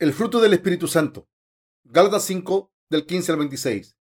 El fruto del Espíritu Santo. Gálatas 5 del 15 al 26.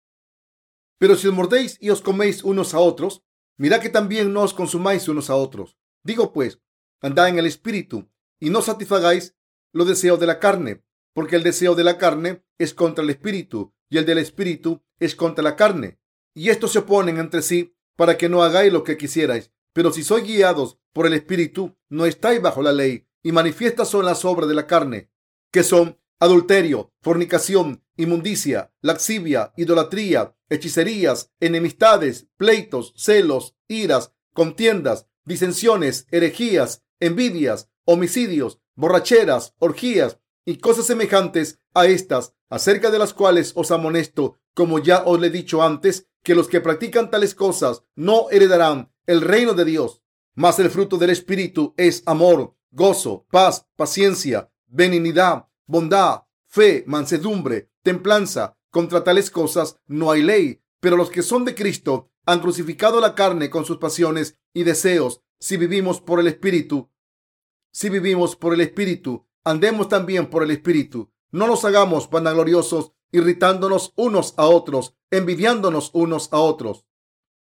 Pero si os mordéis y os coméis unos a otros, mirad que también no os consumáis unos a otros. Digo pues, andad en el Espíritu y no satisfagáis los deseos de la carne, porque el deseo de la carne es contra el Espíritu y el del Espíritu es contra la carne. Y estos se oponen entre sí para que no hagáis lo que quisierais. Pero si sois guiados por el Espíritu, no estáis bajo la ley, y manifiestas son las obras de la carne, que son adulterio, fornicación, inmundicia, laxivia, idolatría, hechicerías, enemistades, pleitos, celos, iras, contiendas, disensiones, herejías, envidias, homicidios, borracheras, orgías y cosas semejantes a estas, acerca de las cuales os amonesto, como ya os le he dicho antes, que los que practican tales cosas no heredarán el reino de Dios. Mas el fruto del Espíritu es amor, gozo, paz, paciencia, benignidad, bondad, fe, mansedumbre, templanza. Contra tales cosas no hay ley. Pero los que son de Cristo han crucificado la carne con sus pasiones y deseos. Si vivimos por el Espíritu, si vivimos por el Espíritu, andemos también por el Espíritu. No nos hagamos vanagloriosos, irritándonos unos a otros, envidiándonos unos a otros.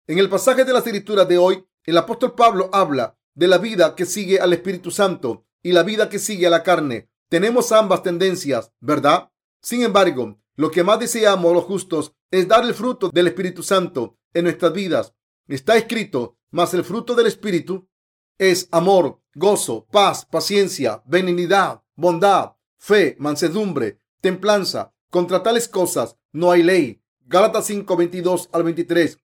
En el pasaje de la escritura de hoy, el apóstol Pablo habla de la vida que sigue al Espíritu Santo y la vida que sigue a la carne. Tenemos ambas tendencias, ¿verdad? Sin embargo, lo que más deseamos los justos es dar el fruto del Espíritu Santo en nuestras vidas. Está escrito, mas el fruto del Espíritu es amor, gozo, paz, paciencia, benignidad, bondad, fe, mansedumbre, templanza. Contra tales cosas no hay ley. Gálatas 5, 22 al 23.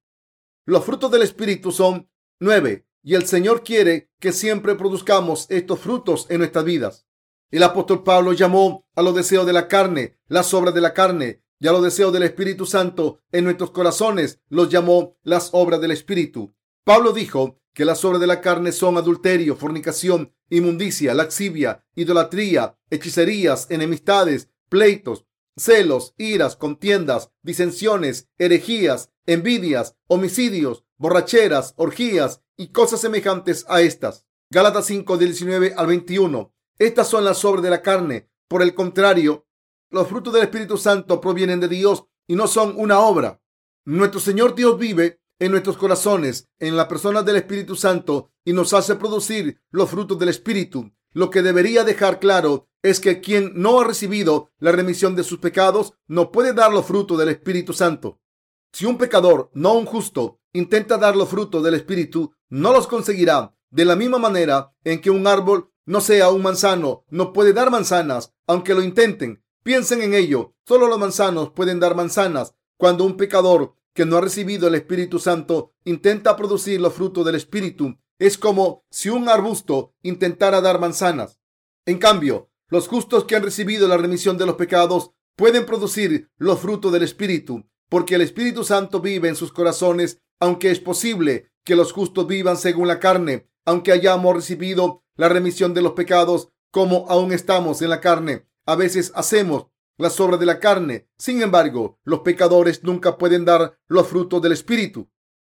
Los frutos del Espíritu son nueve y el Señor quiere que siempre produzcamos estos frutos en nuestras vidas. El apóstol Pablo llamó a los deseos de la carne las obras de la carne y a los deseos del Espíritu Santo en nuestros corazones los llamó las obras del Espíritu. Pablo dijo que las obras de la carne son adulterio, fornicación, inmundicia, laxivia, idolatría, hechicerías, enemistades, pleitos, celos, iras, contiendas, disensiones, herejías, envidias, homicidios, borracheras, orgías y cosas semejantes a estas. Gálatas 5, 19 al 21. Estas son las obras de la carne. Por el contrario, los frutos del Espíritu Santo provienen de Dios y no son una obra. Nuestro Señor Dios vive en nuestros corazones, en la persona del Espíritu Santo y nos hace producir los frutos del Espíritu. Lo que debería dejar claro es que quien no ha recibido la remisión de sus pecados no puede dar los frutos del Espíritu Santo. Si un pecador, no un justo, intenta dar los frutos del Espíritu, no los conseguirá. De la misma manera en que un árbol no sea un manzano, no puede dar manzanas, aunque lo intenten. Piensen en ello. Solo los manzanos pueden dar manzanas. Cuando un pecador que no ha recibido el Espíritu Santo intenta producir los frutos del Espíritu, es como si un arbusto intentara dar manzanas. En cambio, los justos que han recibido la remisión de los pecados pueden producir los frutos del Espíritu, porque el Espíritu Santo vive en sus corazones, aunque es posible que los justos vivan según la carne, aunque hayamos recibido la remisión de los pecados, como aún estamos en la carne. A veces hacemos las obras de la carne. Sin embargo, los pecadores nunca pueden dar los frutos del Espíritu.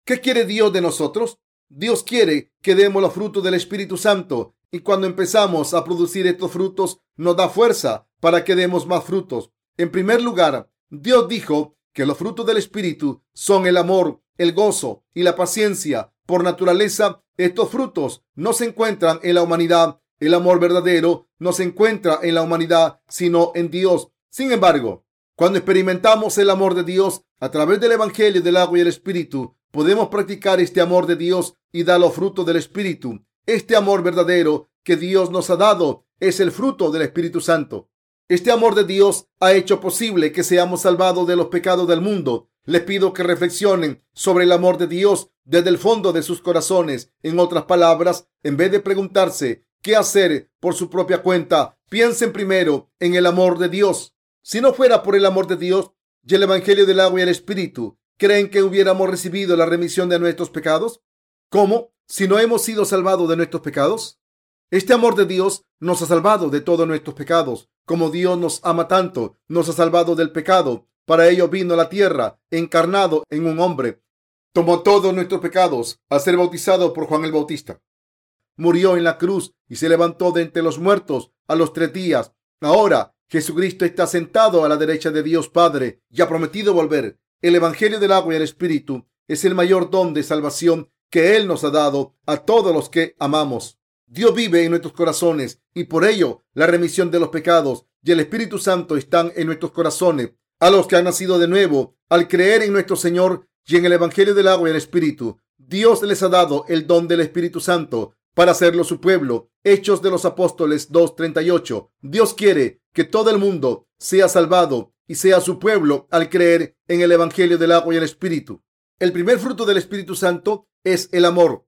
¿Qué quiere Dios de nosotros? Dios quiere que demos los frutos del Espíritu Santo y cuando empezamos a producir estos frutos nos da fuerza para que demos más frutos. En primer lugar, Dios dijo que los frutos del Espíritu son el amor, el gozo y la paciencia. Por naturaleza, estos frutos no se encuentran en la humanidad. El amor verdadero no se encuentra en la humanidad, sino en Dios. Sin embargo, cuando experimentamos el amor de Dios a través del Evangelio del agua y el Espíritu, podemos practicar este amor de Dios y dar los frutos del Espíritu. Este amor verdadero que Dios nos ha dado es el fruto del Espíritu Santo. Este amor de Dios ha hecho posible que seamos salvados de los pecados del mundo. Les pido que reflexionen sobre el amor de Dios desde el fondo de sus corazones. En otras palabras, en vez de preguntarse qué hacer por su propia cuenta, piensen primero en el amor de Dios. Si no fuera por el amor de Dios y el Evangelio del agua y el Espíritu, ¿creen que hubiéramos recibido la remisión de nuestros pecados? ¿Cómo? Si no hemos sido salvados de nuestros pecados. Este amor de Dios nos ha salvado de todos nuestros pecados. Como Dios nos ama tanto, nos ha salvado del pecado. Para ello vino a la tierra, encarnado en un hombre. Tomó todos nuestros pecados al ser bautizado por Juan el Bautista. Murió en la cruz y se levantó de entre los muertos a los tres días. Ahora Jesucristo está sentado a la derecha de Dios Padre y ha prometido volver. El Evangelio del agua y el Espíritu es el mayor don de salvación que Él nos ha dado a todos los que amamos. Dios vive en nuestros corazones y por ello la remisión de los pecados y el Espíritu Santo están en nuestros corazones. A los que han nacido de nuevo, al creer en nuestro Señor y en el Evangelio del agua y el Espíritu, Dios les ha dado el don del Espíritu Santo para hacerlo su pueblo. Hechos de los Apóstoles 2.38. Dios quiere que todo el mundo sea salvado y sea su pueblo al creer en el Evangelio del agua y el Espíritu. El primer fruto del Espíritu Santo es el amor.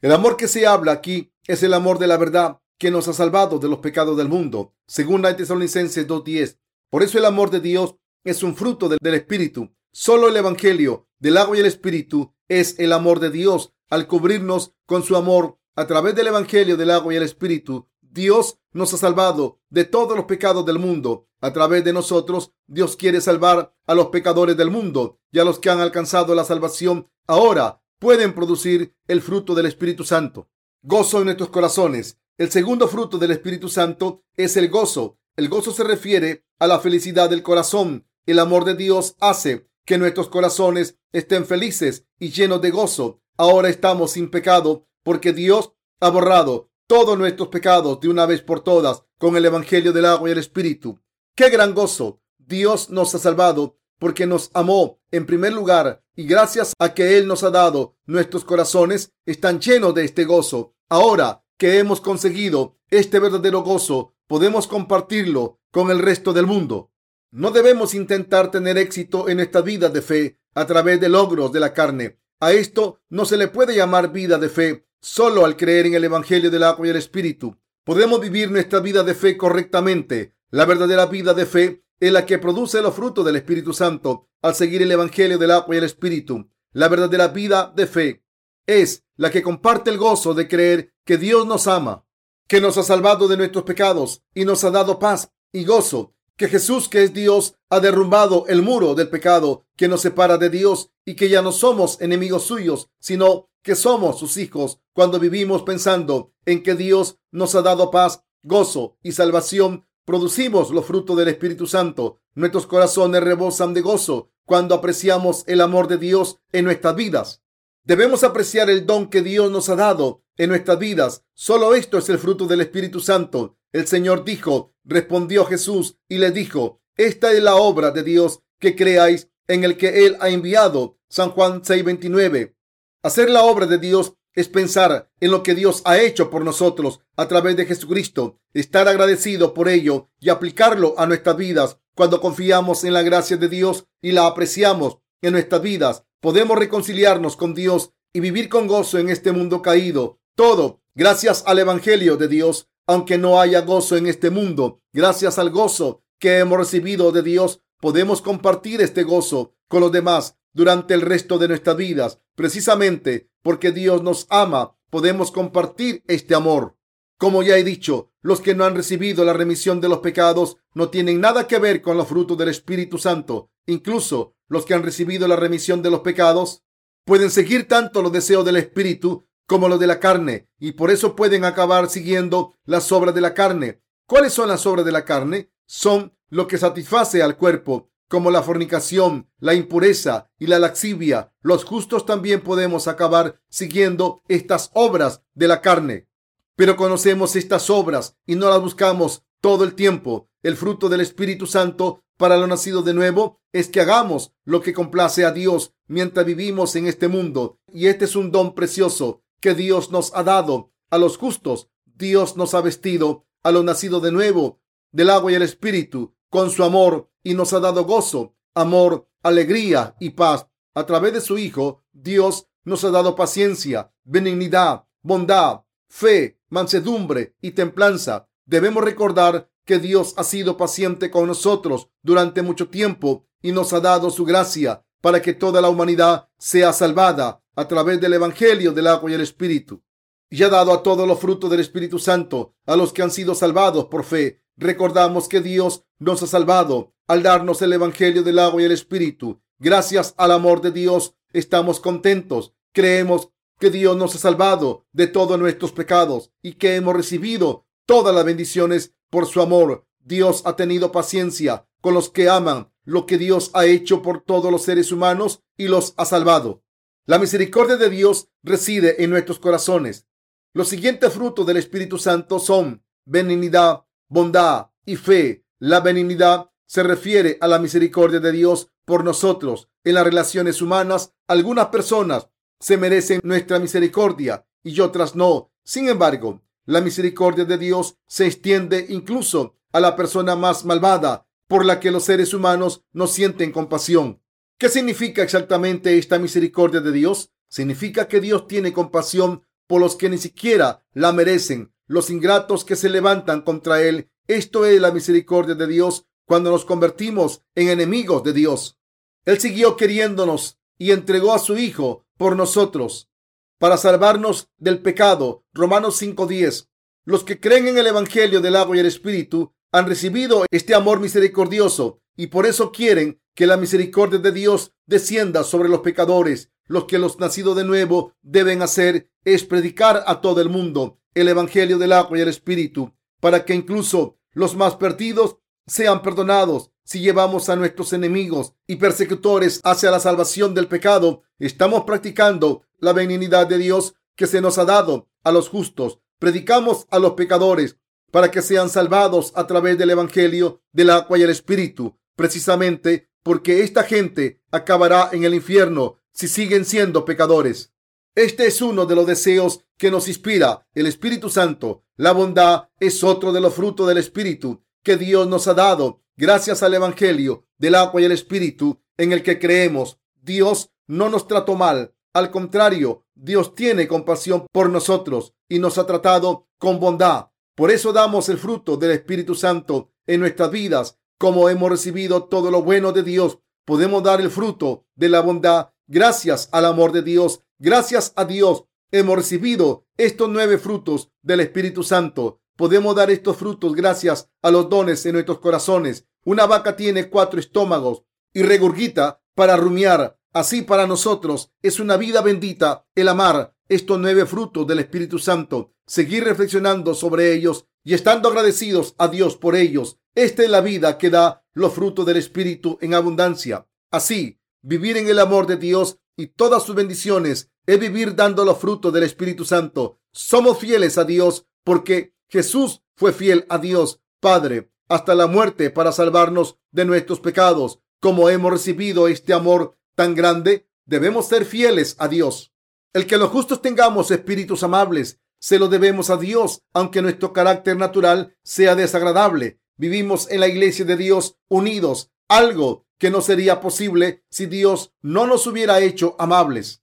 El amor que se habla aquí es el amor de la verdad que nos ha salvado de los pecados del mundo, según la Tesalonicenses 2.10. Por eso el amor de Dios es un fruto del, del Espíritu. Solo el Evangelio del agua y el Espíritu es el amor de Dios. Al cubrirnos con su amor a través del Evangelio del agua y el Espíritu, Dios nos ha salvado de todos los pecados del mundo. A través de nosotros, Dios quiere salvar a los pecadores del mundo y a los que han alcanzado la salvación. Ahora pueden producir el fruto del Espíritu Santo. Gozo en nuestros corazones. El segundo fruto del Espíritu Santo es el gozo. El gozo se refiere a la felicidad del corazón. El amor de Dios hace que nuestros corazones estén felices y llenos de gozo. Ahora estamos sin pecado porque Dios ha borrado todos nuestros pecados de una vez por todas con el Evangelio del agua y el Espíritu. ¡Qué gran gozo! Dios nos ha salvado porque nos amó en primer lugar y gracias a que Él nos ha dado, nuestros corazones están llenos de este gozo. Ahora que hemos conseguido este verdadero gozo, podemos compartirlo con el resto del mundo. No debemos intentar tener éxito en esta vida de fe a través de logros de la carne. A esto no se le puede llamar vida de fe solo al creer en el Evangelio del agua y el Espíritu. Podemos vivir nuestra vida de fe correctamente. La verdadera vida de fe es la que produce los frutos del Espíritu Santo al seguir el Evangelio del agua y el Espíritu. La verdadera vida de fe es la que comparte el gozo de creer que Dios nos ama, que nos ha salvado de nuestros pecados y nos ha dado paz y gozo que Jesús, que es Dios, ha derrumbado el muro del pecado que nos separa de Dios y que ya no somos enemigos suyos, sino que somos sus hijos cuando vivimos pensando en que Dios nos ha dado paz, gozo y salvación. Producimos los frutos del Espíritu Santo. Nuestros corazones rebosan de gozo cuando apreciamos el amor de Dios en nuestras vidas. Debemos apreciar el don que Dios nos ha dado en nuestras vidas. Solo esto es el fruto del Espíritu Santo. El Señor dijo, respondió Jesús y le dijo, esta es la obra de Dios, que creáis en el que Él ha enviado. San Juan 6:29. Hacer la obra de Dios es pensar en lo que Dios ha hecho por nosotros a través de Jesucristo, estar agradecido por ello y aplicarlo a nuestras vidas. Cuando confiamos en la gracia de Dios y la apreciamos en nuestras vidas, podemos reconciliarnos con Dios y vivir con gozo en este mundo caído. Todo gracias al Evangelio de Dios aunque no haya gozo en este mundo, gracias al gozo que hemos recibido de Dios, podemos compartir este gozo con los demás durante el resto de nuestras vidas. Precisamente porque Dios nos ama, podemos compartir este amor. Como ya he dicho, los que no han recibido la remisión de los pecados no tienen nada que ver con los frutos del Espíritu Santo. Incluso los que han recibido la remisión de los pecados pueden seguir tanto los deseos del Espíritu como lo de la carne, y por eso pueden acabar siguiendo las obras de la carne. ¿Cuáles son las obras de la carne? Son lo que satisface al cuerpo, como la fornicación, la impureza y la laxivia. Los justos también podemos acabar siguiendo estas obras de la carne. Pero conocemos estas obras y no las buscamos todo el tiempo. El fruto del Espíritu Santo para lo nacido de nuevo es que hagamos lo que complace a Dios mientras vivimos en este mundo. Y este es un don precioso que Dios nos ha dado a los justos. Dios nos ha vestido a los nacidos de nuevo del agua y el espíritu con su amor y nos ha dado gozo, amor, alegría y paz. A través de su Hijo, Dios nos ha dado paciencia, benignidad, bondad, fe, mansedumbre y templanza. Debemos recordar que Dios ha sido paciente con nosotros durante mucho tiempo y nos ha dado su gracia para que toda la humanidad sea salvada a través del Evangelio del agua y el Espíritu. Y ha dado a todos los frutos del Espíritu Santo a los que han sido salvados por fe. Recordamos que Dios nos ha salvado al darnos el Evangelio del agua y el Espíritu. Gracias al amor de Dios estamos contentos. Creemos que Dios nos ha salvado de todos nuestros pecados y que hemos recibido todas las bendiciones por su amor. Dios ha tenido paciencia con los que aman lo que Dios ha hecho por todos los seres humanos y los ha salvado. La misericordia de Dios reside en nuestros corazones. Los siguientes frutos del Espíritu Santo son benignidad, bondad y fe. La benignidad se refiere a la misericordia de Dios por nosotros en las relaciones humanas. Algunas personas se merecen nuestra misericordia y otras no. Sin embargo, la misericordia de Dios se extiende incluso a la persona más malvada por la que los seres humanos no sienten compasión. ¿Qué significa exactamente esta misericordia de Dios? Significa que Dios tiene compasión por los que ni siquiera la merecen, los ingratos que se levantan contra Él. Esto es la misericordia de Dios cuando nos convertimos en enemigos de Dios. Él siguió queriéndonos y entregó a su Hijo por nosotros para salvarnos del pecado. Romanos 5:10. Los que creen en el Evangelio del agua y el Espíritu han recibido este amor misericordioso y por eso quieren que la misericordia de Dios descienda sobre los pecadores. Lo que los nacidos de nuevo deben hacer es predicar a todo el mundo el Evangelio del agua y el Espíritu, para que incluso los más perdidos sean perdonados. Si llevamos a nuestros enemigos y persecutores hacia la salvación del pecado, estamos practicando la benignidad de Dios que se nos ha dado a los justos. Predicamos a los pecadores para que sean salvados a través del Evangelio del agua y el Espíritu, precisamente porque esta gente acabará en el infierno si siguen siendo pecadores. Este es uno de los deseos que nos inspira el Espíritu Santo. La bondad es otro de los frutos del Espíritu que Dios nos ha dado gracias al Evangelio del agua y el Espíritu en el que creemos. Dios no nos trató mal. Al contrario, Dios tiene compasión por nosotros y nos ha tratado con bondad. Por eso damos el fruto del Espíritu Santo en nuestras vidas como hemos recibido todo lo bueno de Dios, podemos dar el fruto de la bondad gracias al amor de Dios. Gracias a Dios hemos recibido estos nueve frutos del Espíritu Santo. Podemos dar estos frutos gracias a los dones en nuestros corazones. Una vaca tiene cuatro estómagos y regurgita para rumiar. Así para nosotros es una vida bendita el amar estos nueve frutos del Espíritu Santo, seguir reflexionando sobre ellos y estando agradecidos a Dios por ellos. Esta es la vida que da los frutos del Espíritu en abundancia. Así, vivir en el amor de Dios y todas sus bendiciones es vivir dando los frutos del Espíritu Santo. Somos fieles a Dios porque Jesús fue fiel a Dios Padre hasta la muerte para salvarnos de nuestros pecados. Como hemos recibido este amor tan grande, debemos ser fieles a Dios. El que los justos tengamos espíritus amables se lo debemos a Dios, aunque nuestro carácter natural sea desagradable. Vivimos en la iglesia de Dios unidos, algo que no sería posible si Dios no nos hubiera hecho amables.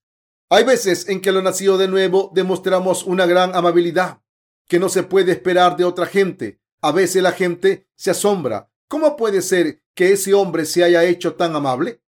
Hay veces en que lo nacido de nuevo demostramos una gran amabilidad que no se puede esperar de otra gente. A veces la gente se asombra. ¿Cómo puede ser que ese hombre se haya hecho tan amable?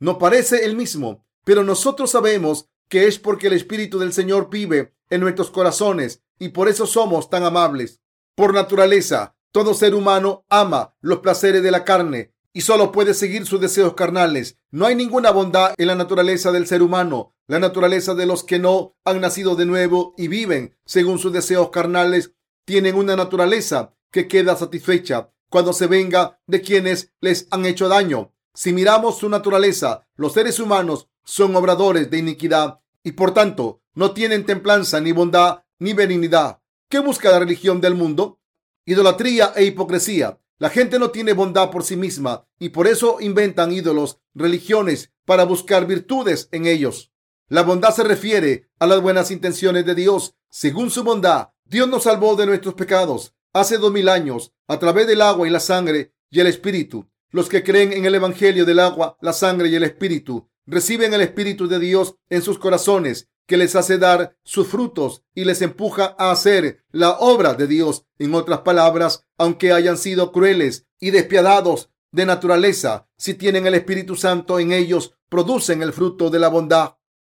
No parece el mismo, pero nosotros sabemos que es porque el Espíritu del Señor vive en nuestros corazones y por eso somos tan amables. Por naturaleza, todo ser humano ama los placeres de la carne y solo puede seguir sus deseos carnales. No hay ninguna bondad en la naturaleza del ser humano. La naturaleza de los que no han nacido de nuevo y viven según sus deseos carnales tienen una naturaleza que queda satisfecha cuando se venga de quienes les han hecho daño. Si miramos su naturaleza, los seres humanos son obradores de iniquidad y por tanto no tienen templanza, ni bondad, ni benignidad. ¿Qué busca la religión del mundo? Idolatría e hipocresía. La gente no tiene bondad por sí misma y por eso inventan ídolos, religiones, para buscar virtudes en ellos. La bondad se refiere a las buenas intenciones de Dios. Según su bondad, Dios nos salvó de nuestros pecados hace dos mil años a través del agua y la sangre y el espíritu. Los que creen en el Evangelio del agua, la sangre y el espíritu reciben el Espíritu de Dios en sus corazones que les hace dar sus frutos y les empuja a hacer la obra de Dios. En otras palabras, aunque hayan sido crueles y despiadados de naturaleza, si tienen el Espíritu Santo en ellos, producen el fruto de la bondad.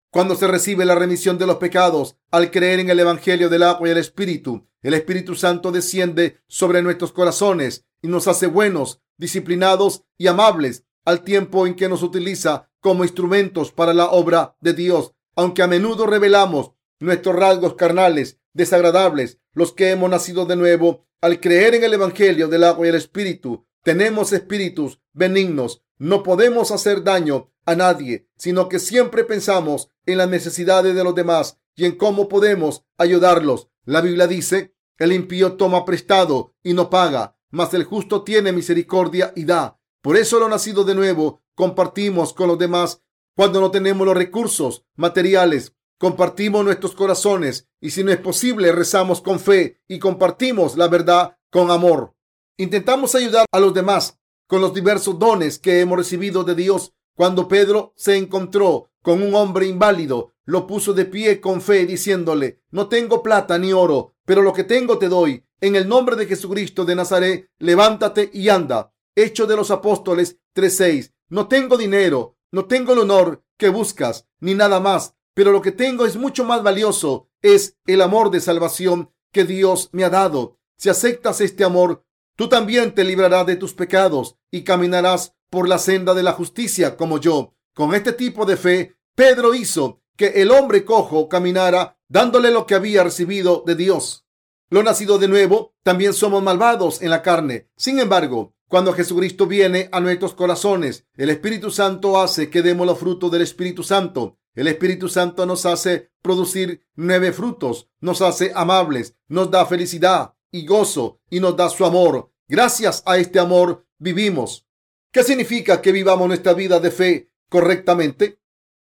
Cuando se recibe la remisión de los pecados al creer en el Evangelio del agua y el Espíritu, el Espíritu Santo desciende sobre nuestros corazones y nos hace buenos, disciplinados y amables al tiempo en que nos utiliza como instrumentos para la obra de Dios aunque a menudo revelamos nuestros rasgos carnales desagradables, los que hemos nacido de nuevo al creer en el Evangelio del agua y el Espíritu. Tenemos espíritus benignos. No podemos hacer daño a nadie, sino que siempre pensamos en las necesidades de los demás y en cómo podemos ayudarlos. La Biblia dice, el impío toma prestado y no paga, mas el justo tiene misericordia y da. Por eso lo nacido de nuevo compartimos con los demás cuando no tenemos los recursos materiales. Compartimos nuestros corazones y si no es posible rezamos con fe y compartimos la verdad con amor. Intentamos ayudar a los demás con los diversos dones que hemos recibido de Dios. Cuando Pedro se encontró con un hombre inválido, lo puso de pie con fe, diciéndole, no tengo plata ni oro, pero lo que tengo te doy. En el nombre de Jesucristo de Nazaret, levántate y anda. Hecho de los Apóstoles 3:6. No tengo dinero, no tengo el honor que buscas, ni nada más, pero lo que tengo es mucho más valioso, es el amor de salvación que Dios me ha dado. Si aceptas este amor, tú también te librarás de tus pecados y caminarás por la senda de la justicia como yo. Con este tipo de fe, Pedro hizo que el hombre cojo caminara dándole lo que había recibido de Dios. Lo nacido de nuevo, también somos malvados en la carne. Sin embargo, cuando Jesucristo viene a nuestros corazones, el Espíritu Santo hace que demos los frutos del Espíritu Santo. El Espíritu Santo nos hace producir nueve frutos, nos hace amables, nos da felicidad y gozo y nos da su amor. Gracias a este amor vivimos. ¿Qué significa que vivamos nuestra vida de fe correctamente?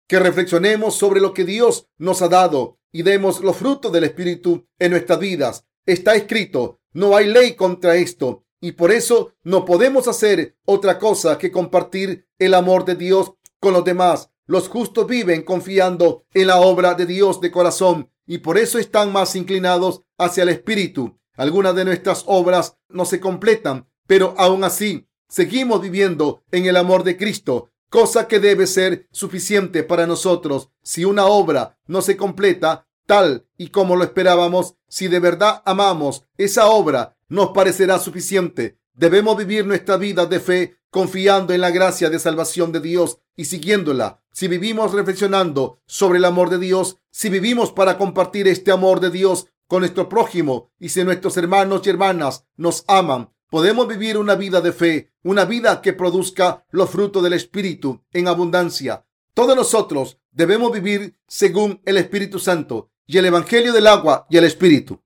Que reflexionemos sobre lo que Dios nos ha dado y demos los frutos del Espíritu en nuestras vidas. Está escrito, no hay ley contra esto y por eso no podemos hacer otra cosa que compartir el amor de Dios con los demás. Los justos viven confiando en la obra de Dios de corazón y por eso están más inclinados hacia el Espíritu. Algunas de nuestras obras no se completan, pero aún así seguimos viviendo en el amor de Cristo, cosa que debe ser suficiente para nosotros. Si una obra no se completa tal y como lo esperábamos, si de verdad amamos esa obra, nos parecerá suficiente. Debemos vivir nuestra vida de fe confiando en la gracia de salvación de Dios y siguiéndola. Si vivimos reflexionando sobre el amor de Dios, si vivimos para compartir este amor de Dios con nuestro prójimo y si nuestros hermanos y hermanas nos aman, podemos vivir una vida de fe, una vida que produzca los frutos del Espíritu en abundancia. Todos nosotros debemos vivir según el Espíritu Santo y el Evangelio del agua y el Espíritu.